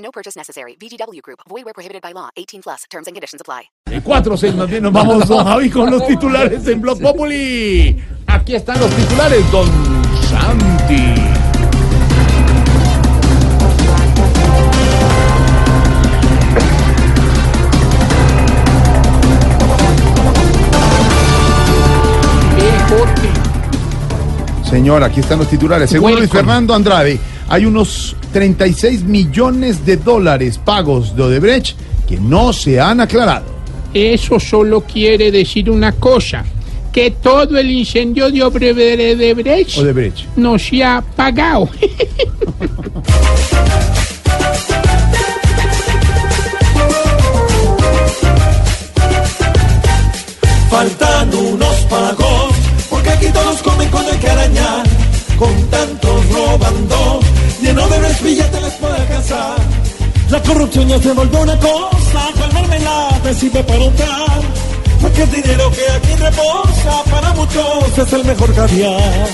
No purchase necessary. VGW Group. Void where prohibited by law. 18 plus. Terms and conditions apply. En 4 6 más bien nos vamos, don Javi, con los titulares en Blog Populi. Aquí están los titulares, don Santi. Eh. Señor, aquí están los titulares. Según Luis. Fernando Andrade, hay unos 36 millones de dólares pagos de Odebrecht que no se han aclarado. Eso solo quiere decir una cosa, que todo el incendio de Odebrecht Odebrecht. no se ha pagado. Faltan unos pagos, porque aquí todos comen con el que arañar. Con tantos robando, lleno de los billetes les puede alcanzar. La corrupción ya se volvió una cosa, cual mermelada sirve para untar. Porque el dinero que aquí reposa, para muchos es el mejor caviar.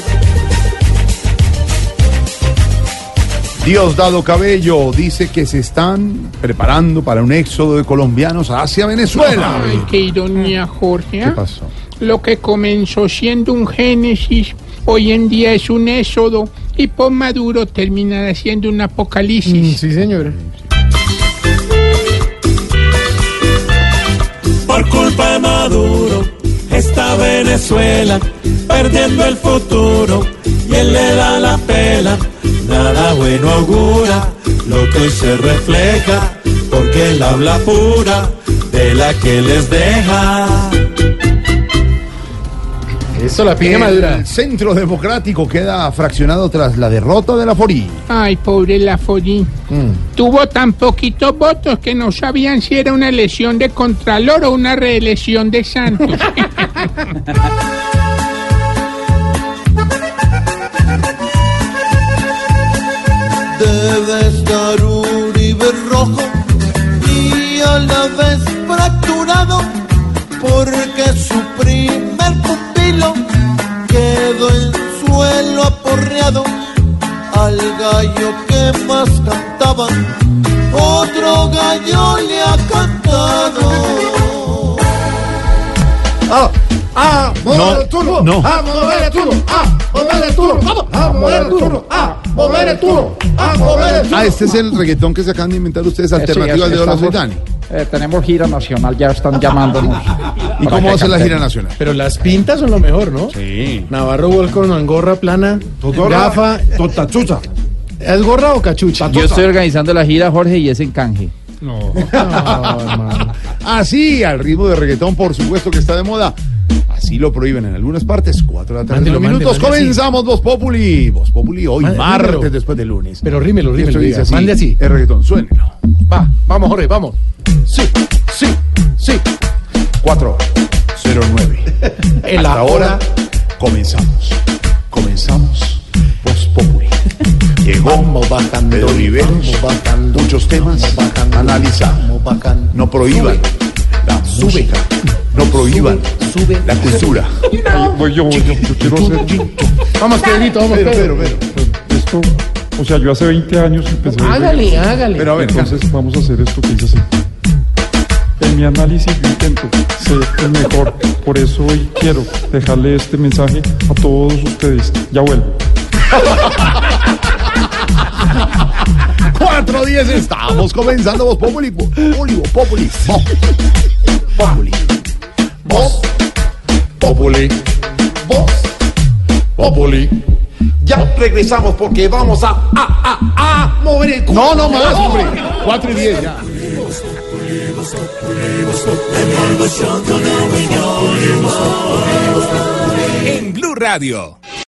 Diosdado Cabello dice que se están preparando para un éxodo de colombianos hacia Venezuela. Ay, qué ironía, Jorge. ¿Qué ¿ah? pasó? Lo que comenzó siendo un génesis, hoy en día es un éxodo y por Maduro terminará siendo un apocalipsis. Sí, señor. Por culpa de Maduro está Venezuela perdiendo el futuro y él le da la pela. Nada bueno augura lo que hoy se refleja porque él habla pura de la que les deja. Eso la piña madura. El Centro Democrático queda fraccionado tras la derrota de la Forí. Ay, pobre Laforín. Tuvo tan poquitos votos que no sabían si era una elección de Contralor o una reelección de Santos. Debe estar Uribe rojo y a la vez fracturado porque su primer aporreado al gallo que más cantaba otro gallo le ha cantado Ah, ah, mover el turno. no. Ah, mover el turno. Ah, mover el turno. Vamos. Ah, mover el turno. Ah, mover el turno. Ah, mover el turno. Ah, este es el reggaetón que se acaban de inventar ustedes, alternativa al de Hola Soy Dani. Eh, tenemos gira nacional, ya están llamándonos. ¿Y cómo que va a ser la gira nacional? Pero las pintas son lo mejor, ¿no? Sí. Navarro Volcón en gorra plana, gafa. Totachucha. ¿Es gorra o cachucha? Yo estoy organizando la gira, Jorge, y es en canje. No, hermano. Así, al ritmo de reggaetón, por supuesto que está de moda. Así lo prohíben en algunas partes. Cuatro de la tarde, Mándelo, minutos. mándelo, Comenzamos Voz Populi. Voz Populi hoy, Mande- martes, mándelo. después del lunes. Pero rímelo, rímelo. dice así. Mande así. El reggaetón, suénelo. Va, vamos, Jorge, vamos. Sí, sí, sí. 409. El Hasta ahora. ahora comenzamos. Comenzamos Voz Populi. Llegó Vamos bajando, Pedro Viveros. vamos bajando, Muchos temas vamos bajando, analizar. vamos bajando. No prohíban la música. No prohíban sube, la cultura. Voy yo, voy yo, yo quiero hacer Vamos, Pedrito, vamos, Pero, Pedro. pero, pero. esto. O sea, yo hace 20 años empecé. a- Hágale, hágale. Pero a ver, Entonces vamos a hacer esto que dice así. En mi análisis yo intento ser el mejor. Por eso hoy quiero dejarle este mensaje a todos ustedes. Ya vuelvo. 410 estamos comenzando Voz Populi. Populi, Populi. Populi. Voz Populi. Voz Populi. Ya regresamos porque vamos a, a, a, a mover el culo. No, no más, hombre. 4 y 10 ya. En Blue Radio.